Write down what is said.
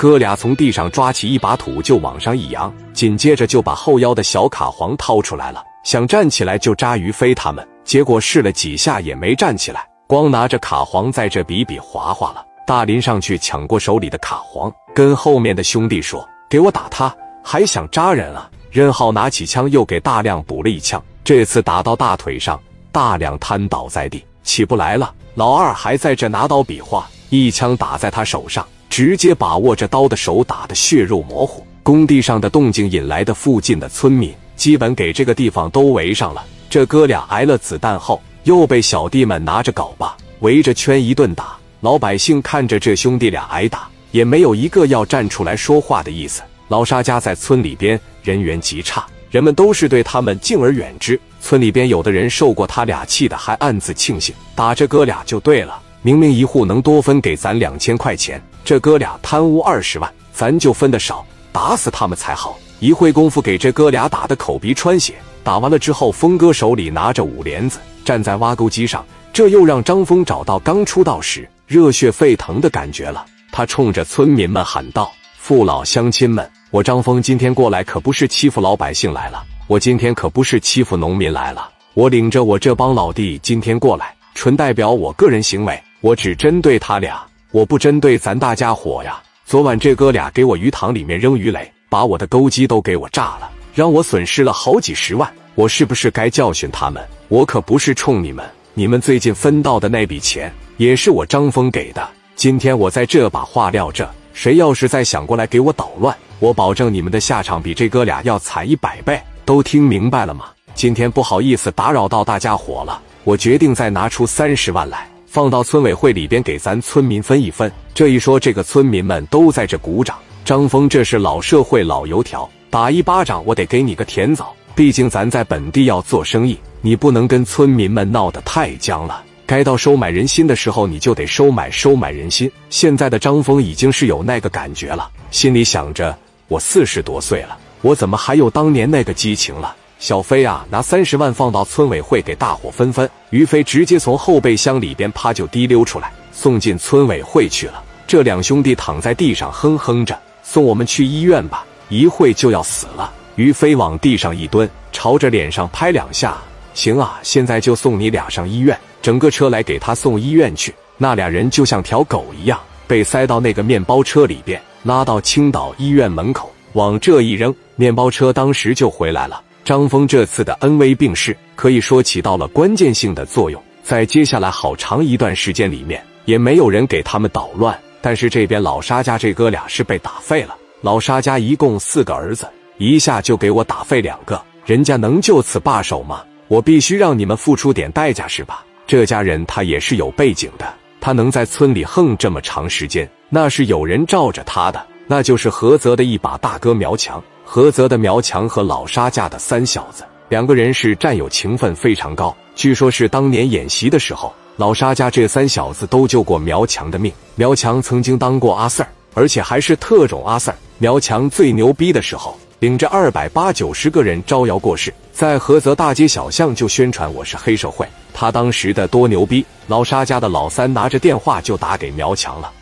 哥俩从地上抓起一把土就往上一扬，紧接着就把后腰的小卡簧掏出来了，想站起来就扎于飞他们。结果试了几下也没站起来，光拿着卡簧在这比比划划了。大林上去抢过手里的卡簧，跟后面的兄弟说：“给我打他，还想扎人啊！”任浩拿起枪又给大亮补了一枪，这次打到大腿上，大亮瘫倒在地，起不来了。老二还在这拿刀比划，一枪打在他手上。直接把握着刀的手打得血肉模糊。工地上的动静引来的附近的村民，基本给这个地方都围上了。这哥俩挨了子弹后，又被小弟们拿着镐把围着圈一顿打。老百姓看着这兄弟俩挨打，也没有一个要站出来说话的意思。老沙家在村里边人缘极差，人们都是对他们敬而远之。村里边有的人受过他俩气的，还暗自庆幸打这哥俩就对了。明明一户能多分给咱两千块钱。这哥俩贪污二十万，咱就分的少，打死他们才好。一会功夫，给这哥俩打的口鼻穿血。打完了之后，峰哥手里拿着五帘子，站在挖沟机上，这又让张峰找到刚出道时热血沸腾的感觉了。他冲着村民们喊道：“父老乡亲们，我张峰今天过来可不是欺负老百姓来了，我今天可不是欺负农民来了。我领着我这帮老弟今天过来，纯代表我个人行为，我只针对他俩。”我不针对咱大家伙呀！昨晚这哥俩给我鱼塘里面扔鱼雷，把我的钩机都给我炸了，让我损失了好几十万。我是不是该教训他们？我可不是冲你们，你们最近分到的那笔钱也是我张峰给的。今天我在这把话撂这，谁要是再想过来给我捣乱，我保证你们的下场比这哥俩要惨一百倍。都听明白了吗？今天不好意思打扰到大家伙了，我决定再拿出三十万来。放到村委会里边给咱村民分一分。这一说，这个村民们都在这鼓掌。张峰，这是老社会老油条，打一巴掌我得给你个甜枣。毕竟咱在本地要做生意，你不能跟村民们闹得太僵了。该到收买人心的时候，你就得收买收买人心。现在的张峰已经是有那个感觉了，心里想着：我四十多岁了，我怎么还有当年那个激情了？小飞啊，拿三十万放到村委会给大伙分分。于飞直接从后备箱里边啪就滴溜出来，送进村委会去了。这两兄弟躺在地上哼哼着：“送我们去医院吧，一会就要死了。”于飞往地上一蹲，朝着脸上拍两下：“行啊，现在就送你俩上医院，整个车来给他送医院去。”那俩人就像条狗一样，被塞到那个面包车里边，拉到青岛医院门口，往这一扔，面包车当时就回来了。张峰这次的恩威并施，可以说起到了关键性的作用。在接下来好长一段时间里面，也没有人给他们捣乱。但是这边老沙家这哥俩是被打废了。老沙家一共四个儿子，一下就给我打废两个，人家能就此罢手吗？我必须让你们付出点代价，是吧？这家人他也是有背景的，他能在村里横这么长时间，那是有人罩着他的，那就是菏泽的一把大哥苗强。菏泽的苗强和老沙家的三小子两个人是战友情分非常高，据说是当年演习的时候，老沙家这三小子都救过苗强的命。苗强曾经当过阿 Sir，而且还是特种阿 Sir。苗强最牛逼的时候，领着二百八九十个人招摇过市，在菏泽大街小巷就宣传我是黑社会。他当时的多牛逼，老沙家的老三拿着电话就打给苗强了。